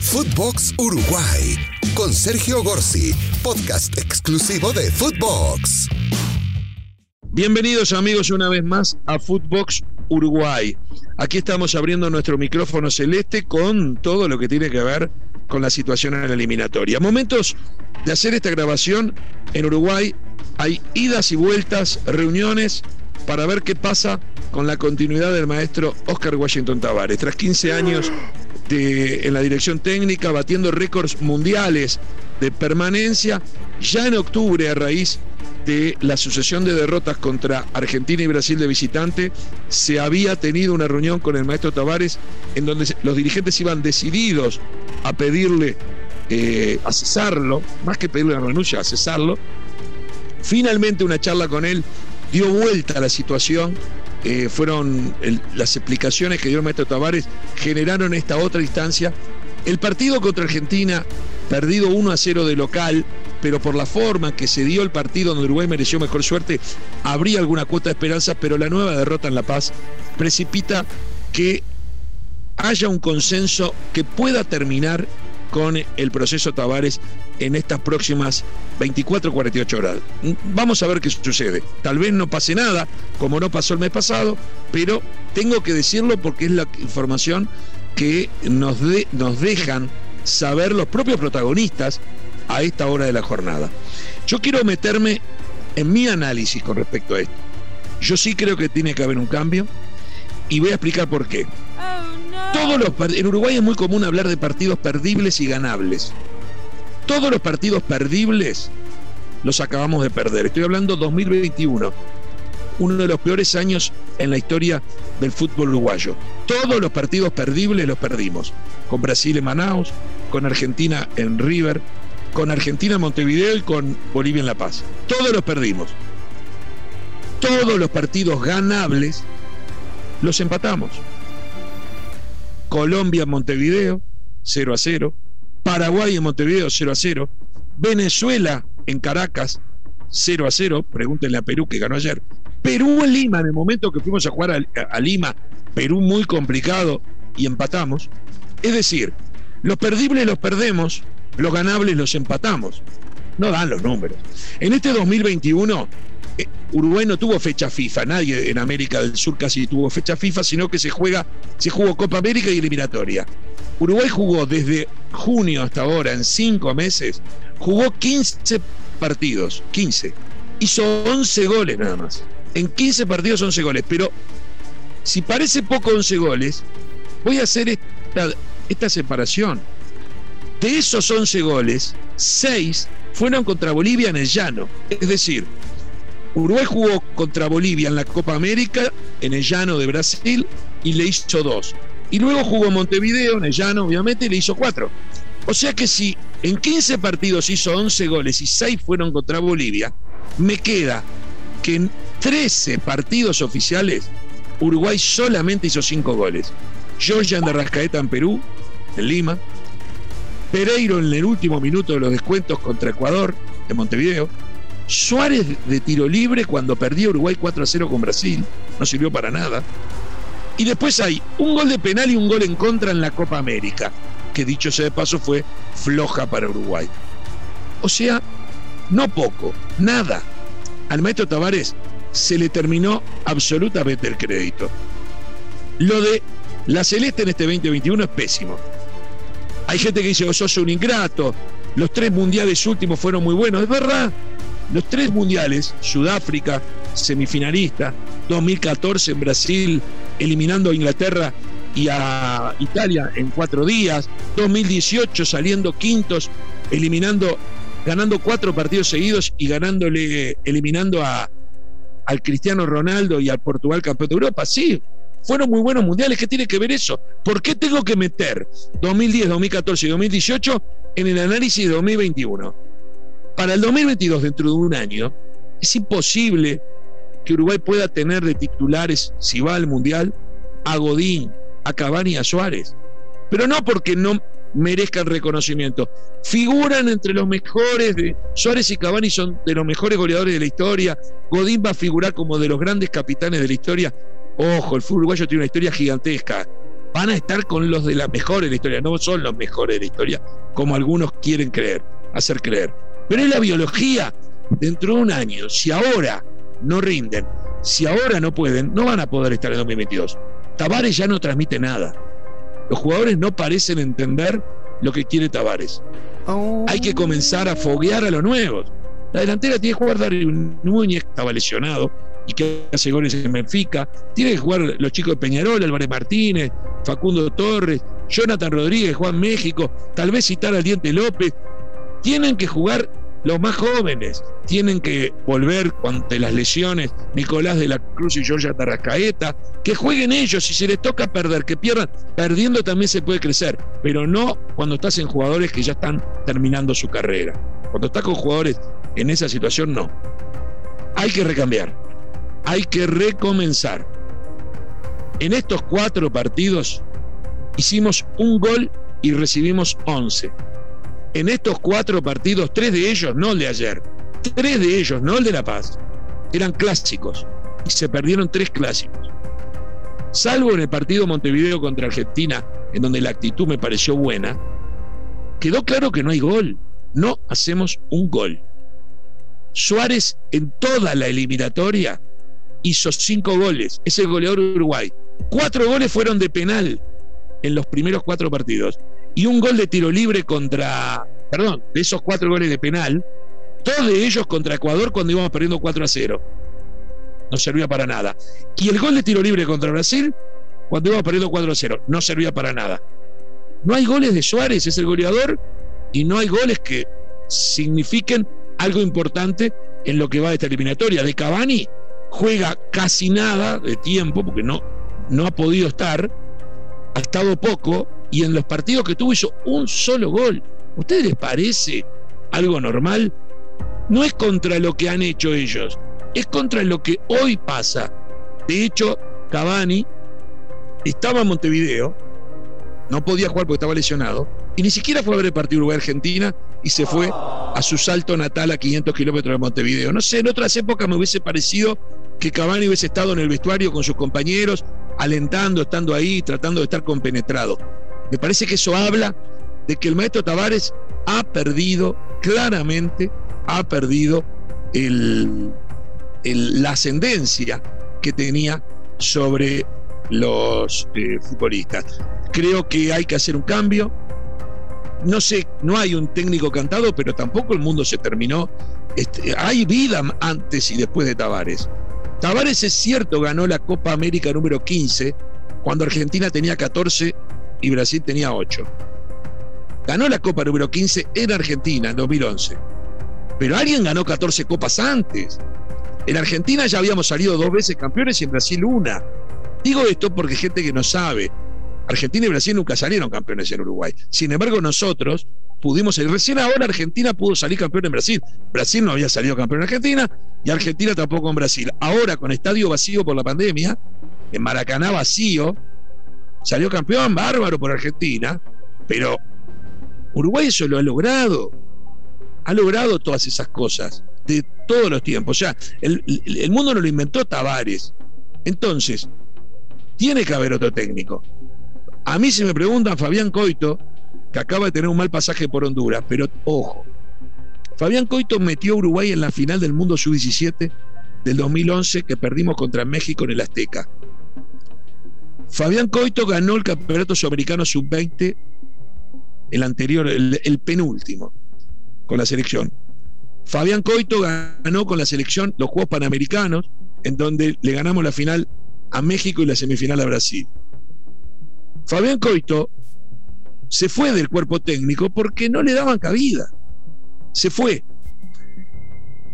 Footbox Uruguay con Sergio Gorsi, podcast exclusivo de Footbox. Bienvenidos amigos una vez más a Footbox Uruguay. Aquí estamos abriendo nuestro micrófono celeste con todo lo que tiene que ver con la situación en la eliminatoria. Momentos de hacer esta grabación en Uruguay hay idas y vueltas, reuniones para ver qué pasa con la continuidad del maestro Oscar Washington Tavares. Tras 15 años en la dirección técnica, batiendo récords mundiales de permanencia, ya en octubre a raíz de la sucesión de derrotas contra Argentina y Brasil de visitante, se había tenido una reunión con el maestro Tavares en donde los dirigentes iban decididos a pedirle, eh, a cesarlo, más que pedirle la renuncia, a cesarlo. Finalmente una charla con él dio vuelta a la situación eh, fueron las explicaciones que dio el maestro Tavares, generaron esta otra instancia. El partido contra Argentina, perdido 1 a 0 de local, pero por la forma que se dio el partido donde Uruguay mereció mejor suerte, habría alguna cuota de esperanza, pero la nueva derrota en La Paz precipita que haya un consenso que pueda terminar con el proceso Tavares en estas próximas 24 48 horas. Vamos a ver qué sucede. Tal vez no pase nada, como no pasó el mes pasado, pero tengo que decirlo porque es la información que nos, nos dejan saber los propios protagonistas a esta hora de la jornada. Yo quiero meterme en mi análisis con respecto a esto. Yo sí creo que tiene que haber un cambio y voy a explicar por qué. Todos los, en Uruguay es muy común hablar de partidos perdibles y ganables. Todos los partidos perdibles los acabamos de perder. Estoy hablando 2021, uno de los peores años en la historia del fútbol uruguayo. Todos los partidos perdibles los perdimos. Con Brasil en Manaus, con Argentina en River, con Argentina en Montevideo y con Bolivia en La Paz. Todos los perdimos. Todos los partidos ganables los empatamos. Colombia en Montevideo, 0 a 0. Paraguay en Montevideo, 0 a 0. Venezuela en Caracas, 0 a 0. Pregúntenle a Perú que ganó ayer. Perú en Lima, en el momento que fuimos a jugar a, a Lima, Perú muy complicado y empatamos. Es decir, los perdibles los perdemos, los ganables los empatamos. No dan los números. En este 2021 eh, Uruguay no tuvo fecha FIFA, nadie en América del Sur casi tuvo fecha FIFA, sino que se juega, se jugó Copa América y eliminatoria. Uruguay jugó desde junio hasta ahora, en cinco meses, jugó 15 partidos, 15. Hizo 11 goles nada más. En 15 partidos 11 goles, pero si parece poco 11 goles, voy a hacer esta, esta separación. De esos 11 goles, 6 fueron contra Bolivia en el llano. Es decir, Uruguay jugó contra Bolivia en la Copa América, en el llano de Brasil, y le hizo dos. Y luego jugó Montevideo, en el llano, obviamente, y le hizo cuatro. O sea que si en 15 partidos hizo 11 goles y 6 fueron contra Bolivia, me queda que en 13 partidos oficiales Uruguay solamente hizo 5 goles. Georgian de Rascaeta en Perú, en Lima. Pereiro en el último minuto de los descuentos contra Ecuador, en Montevideo. Suárez de tiro libre cuando perdió Uruguay 4 a 0 con Brasil, no sirvió para nada. Y después hay un gol de penal y un gol en contra en la Copa América, que dicho sea de paso fue floja para Uruguay. O sea, no poco, nada. Al maestro Tavares se le terminó absolutamente el crédito. Lo de la Celeste en este 2021 es pésimo. Hay gente que dice, oh, sos un ingrato, los tres mundiales últimos fueron muy buenos. Es verdad, los tres mundiales, Sudáfrica, semifinalista, 2014 en Brasil, eliminando a Inglaterra y a Italia en cuatro días, 2018 saliendo quintos, eliminando, ganando cuatro partidos seguidos y ganándole, eliminando a, al Cristiano Ronaldo y al Portugal campeón de Europa. Sí, fueron muy buenos mundiales. ¿Qué tiene que ver eso? ¿Por qué tengo que meter 2010, 2014 y 2018 en el análisis de 2021? Para el 2022, dentro de un año, es imposible que Uruguay pueda tener de titulares, si va al Mundial, a Godín, a Cavani y a Suárez. Pero no porque no merezcan reconocimiento. Figuran entre los mejores, de, Suárez y Cavani son de los mejores goleadores de la historia. Godín va a figurar como de los grandes capitanes de la historia. Ojo, el fútbol uruguayo tiene una historia gigantesca. van a estar con los de la mejor de la historia. No son los mejores de la historia, como algunos quieren creer, hacer creer. Pero es la biología. Dentro de un año, si ahora no rinden, si ahora no pueden, no van a poder estar en 2022. Tavares ya no transmite nada. Los jugadores no parecen entender lo que quiere Tavares. Oh. Hay que comenzar a foguear a los nuevos. La delantera tiene que jugar Darwin Núñez, que estaba lesionado y que hace goles en Benfica. Tiene que jugar los chicos de Peñarol, Álvarez Martínez, Facundo Torres, Jonathan Rodríguez, Juan México, tal vez citar al Diente López. Tienen que jugar los más jóvenes. Tienen que volver ante las lesiones Nicolás de la Cruz y Georgia Tarrascaeta. Que jueguen ellos. Si se les toca perder, que pierdan. Perdiendo también se puede crecer. Pero no cuando estás en jugadores que ya están terminando su carrera. Cuando estás con jugadores en esa situación, no. Hay que recambiar. Hay que recomenzar. En estos cuatro partidos hicimos un gol y recibimos once en estos cuatro partidos, tres de ellos, no el de ayer, tres de ellos, no el de La Paz, eran clásicos y se perdieron tres clásicos. Salvo en el partido Montevideo contra Argentina, en donde la actitud me pareció buena, quedó claro que no hay gol, no hacemos un gol. Suárez en toda la eliminatoria hizo cinco goles, es el goleador Uruguay. Cuatro goles fueron de penal en los primeros cuatro partidos y un gol de tiro libre contra, perdón, de esos cuatro goles de penal, todos de ellos contra Ecuador cuando íbamos perdiendo 4 a 0. No servía para nada. Y el gol de tiro libre contra Brasil cuando íbamos perdiendo 4 a 0. No servía para nada. No hay goles de Suárez, es el goleador, y no hay goles que signifiquen algo importante en lo que va de esta eliminatoria. De Cavani juega casi nada de tiempo, porque no, no ha podido estar, ha estado poco, y en los partidos que tuvo hizo un solo gol. ¿A ustedes les parece algo normal? No es contra lo que han hecho ellos, es contra lo que hoy pasa. De hecho, Cavani estaba en Montevideo, no podía jugar porque estaba lesionado, y ni siquiera fue a ver el partido Uruguay-Argentina y se fue a su salto natal a 500 kilómetros de Montevideo. No sé, en otras épocas me hubiese parecido que Cavani hubiese estado en el vestuario con sus compañeros, alentando, estando ahí, tratando de estar compenetrado. Me parece que eso habla de que el maestro Tavares ha perdido, claramente, ha perdido la ascendencia que tenía sobre los eh, futbolistas. Creo que hay que hacer un cambio. No sé, no hay un técnico cantado, pero tampoco el mundo se terminó. Este, hay vida antes y después de Tavares. Tavares es cierto, ganó la Copa América número 15, cuando Argentina tenía 14 y Brasil tenía 8. Ganó la Copa número 15 en Argentina en 2011. Pero alguien ganó 14 copas antes. En Argentina ya habíamos salido dos veces campeones y en Brasil una. Digo esto porque gente que no sabe. Argentina y Brasil nunca salieron campeones en Uruguay. Sin embargo, nosotros pudimos salir. Recién ahora Argentina pudo salir campeón en Brasil. Brasil no había salido campeón en Argentina y Argentina tampoco en Brasil. Ahora, con estadio vacío por la pandemia, en Maracaná vacío, Salió campeón bárbaro por Argentina, pero Uruguay eso lo ha logrado. Ha logrado todas esas cosas de todos los tiempos. O sea, el, mundo no lo inventó Tavares. Entonces, tiene que haber otro técnico. A mí se me preguntan Fabián Coito, que acaba de tener un mal pasaje por Honduras, pero ojo, Fabián Coito metió a Uruguay en la final del Mundo Sub-17 del 2011 que perdimos contra México en el Azteca. Fabián Coito ganó el Campeonato Sudamericano Sub-20, el anterior, el, penúltimo, con la selección. Fabián Coito ganó con la selección los Juegos Panamericanos, en donde le ganamos la final a México y la semifinal a Brasil. Fabián Coito se fue del cuerpo técnico porque no le daban cabida. Se fue.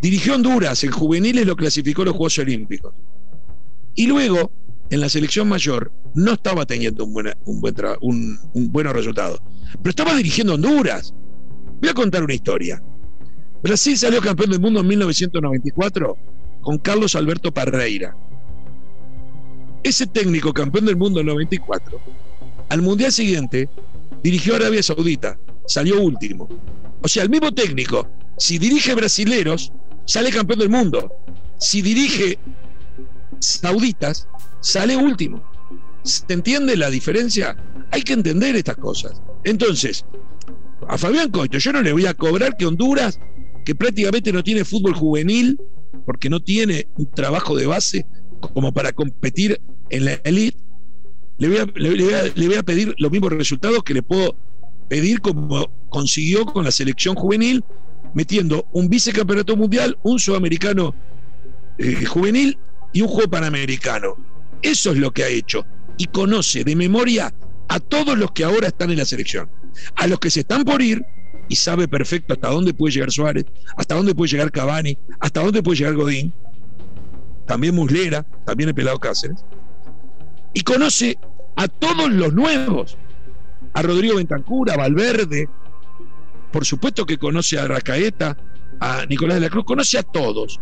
Dirigió Honduras, en juveniles lo clasificó a los Juegos Olímpicos. Y luego en la selección mayor no estaba teniendo un, un, buen un, un pero estaba dirigiendo Honduras. Voy a contar una historia. Brasil salió campeón del mundo en 1994 con Carlos Alberto Parreira. Ese técnico campeón del mundo en 94, al mundial siguiente dirigió Arabia Saudita, salió último. O sea, el mismo técnico, si dirige brasileros, sale campeón del mundo. Si dirige sauditas, sale último. ¿Se entiende la diferencia? Hay que entender estas cosas. Entonces, a Fabián Coito, yo no le voy a cobrar que Honduras, que prácticamente no tiene fútbol juvenil, porque no tiene un trabajo de base como para competir en la elite, le voy, a, pedir los mismos resultados que le puedo pedir como consiguió con la selección juvenil, metiendo un vicecampeonato mundial, un sudamericano eh, juvenil y un juego panamericano. Eso es lo que ha hecho. Y conoce de memoria a todos los que ahora están en la selección. A los que se están por ir y sabe perfecto hasta dónde puede llegar Suárez, hasta dónde puede llegar Cavani, hasta dónde puede llegar Godín, también Muslera, también el pelado Cáceres. Y conoce a todos los nuevos, a Rodrigo Bentancura, a Valverde, por supuesto que conoce a Racaeta, a Nicolás de la Cruz, conoce a todos,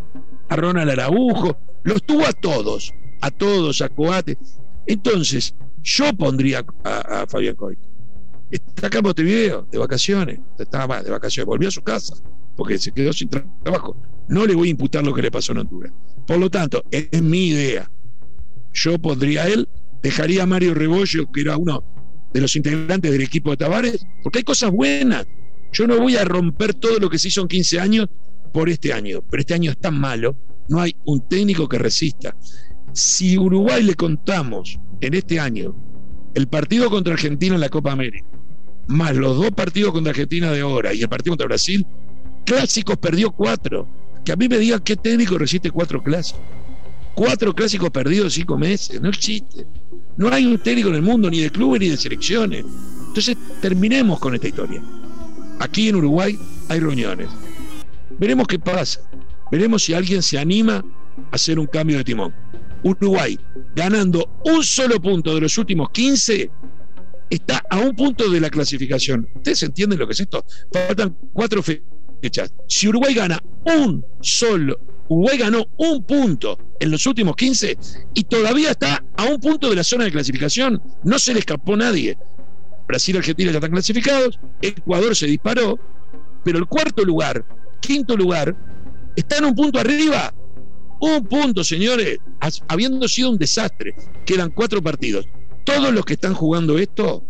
a Ronald Araujo, los tuvo a todos, a todos, a Coate. Entonces, yo pondría a, Fabián Coito. Está acá en Montevideo, de vacaciones, estaba de vacaciones, volvió a su casa, porque se quedó sin trabajo. No le voy a imputar lo que le pasó en Honduras. Por lo tanto, es mi idea. Yo pondría a él, dejaría a Mario Rebollo, que era uno de los integrantes del equipo de Tavares, porque hay cosas buenas. Yo no voy a romper todo lo que se hizo en 15 años por este año, pero este año es tan malo, no hay un técnico que resista. Si Uruguay le contamos en este año el partido contra Argentina en la Copa América, más los dos partidos contra Argentina de ahora y el partido contra Brasil, clásicos perdió cuatro. Que a mí me digan qué técnico resiste cuatro clásicos. Cuatro clásicos perdidos en cinco meses, no existe. No hay un técnico en el mundo, ni de clubes ni de selecciones. Entonces, terminemos con esta historia. Aquí en Uruguay hay reuniones. Veremos qué pasa. Veremos si alguien se anima a hacer un cambio de timón. Uruguay, ganando un solo punto de los últimos 15, está a un punto de la clasificación. ¿Ustedes entienden lo que es esto? Faltan cuatro fechas. Si Uruguay gana un solo, Uruguay ganó un punto en los últimos 15 y todavía está a un punto de la zona de clasificación. No se le escapó nadie. Brasil y Argentina ya están clasificados, Ecuador se disparó, pero el cuarto lugar, quinto lugar, está en un punto arriba. Un punto, señores, habiendo sido un desastre. Quedan cuatro partidos. Todos los que están jugando esto,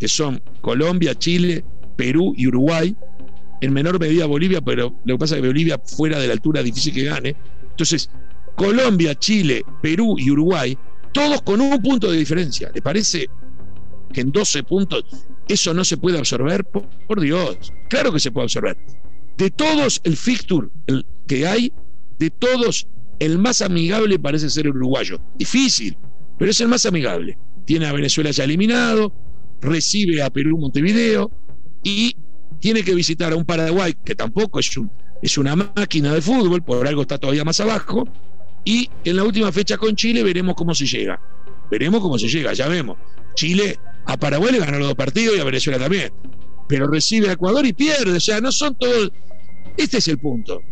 que son Colombia, Chile, Perú y Uruguay, en menor medida Bolivia, pero lo que pasa es que Bolivia fuera de la altura difícil que gane. Entonces, Colombia, Chile, Perú y Uruguay, todos con un punto de diferencia. ¿Le parece que en 12 puntos eso no se puede absorber? Por, Dios, claro que se puede absorber. De todos el fixture que hay, de todos el más amigable parece ser el uruguayo. Difícil, pero es el más amigable. Tiene a Venezuela ya eliminado, recibe a Perú Montevideo y tiene que visitar a un Paraguay que tampoco es, es una máquina de fútbol, por algo está todavía más abajo, y en la última fecha con Chile veremos cómo se llega. Veremos cómo se llega, ya vemos. Chile a Paraguay le ganó los dos partidos y a Venezuela también. Pero recibe a Ecuador y pierde. O sea, no son todos. Este es el punto.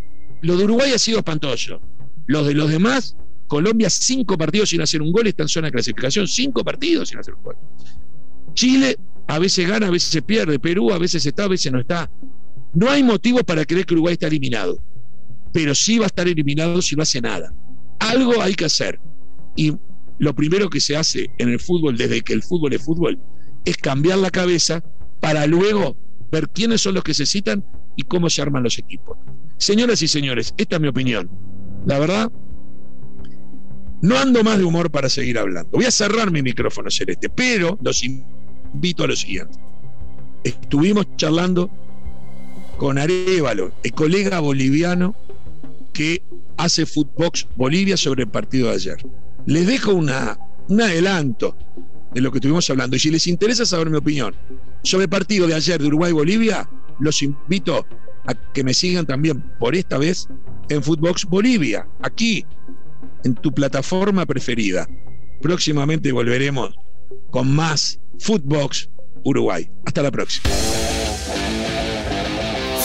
Lo de Uruguay ha sido espantoso. Los de los demás, Colombia, cinco partidos sin hacer un gol, está en zona de clasificación. Cinco partidos sin hacer un gol. Chile a veces gana, a veces se pierde. Perú a veces está, a veces no está. No hay motivo para creer que Uruguay está eliminado. Pero sí va a estar eliminado si no hace nada. Algo hay que hacer. Y lo primero que se hace en el fútbol, desde que el fútbol es fútbol, es cambiar la cabeza para luego ver quiénes son los que se citan y cómo se arman los equipos. Señoras y señores, esta es mi opinión. La verdad, no ando más de humor para seguir hablando. Voy a cerrar mi micrófono celeste, pero los invito a lo siguiente. Estuvimos charlando con Arevalo, el colega boliviano que hace Footbox Bolivia sobre el partido de ayer. Les dejo una, un adelanto de lo que estuvimos hablando. Y si les interesa saber mi opinión sobre el partido de ayer de Uruguay-Bolivia, los invito a que me sigan también por esta vez en Footbox Bolivia, aquí en tu plataforma preferida. Próximamente volveremos con más Footbox Uruguay. Hasta la próxima.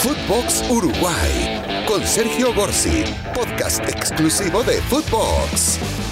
Footbox Uruguay con Sergio Gorsi, podcast exclusivo de Footbox.